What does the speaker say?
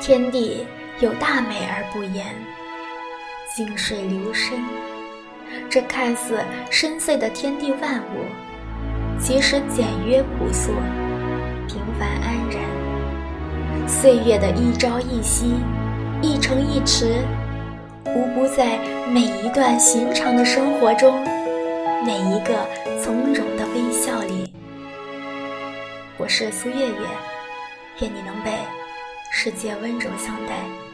天地有大美而不言，静水流深。这看似深邃的天地万物，其实简约朴素，平凡安然。岁月的一朝一夕，一城一池，无不在每一段寻常的生活中，每一个从容的微笑里。我是苏月月，愿你能被世界温柔相待。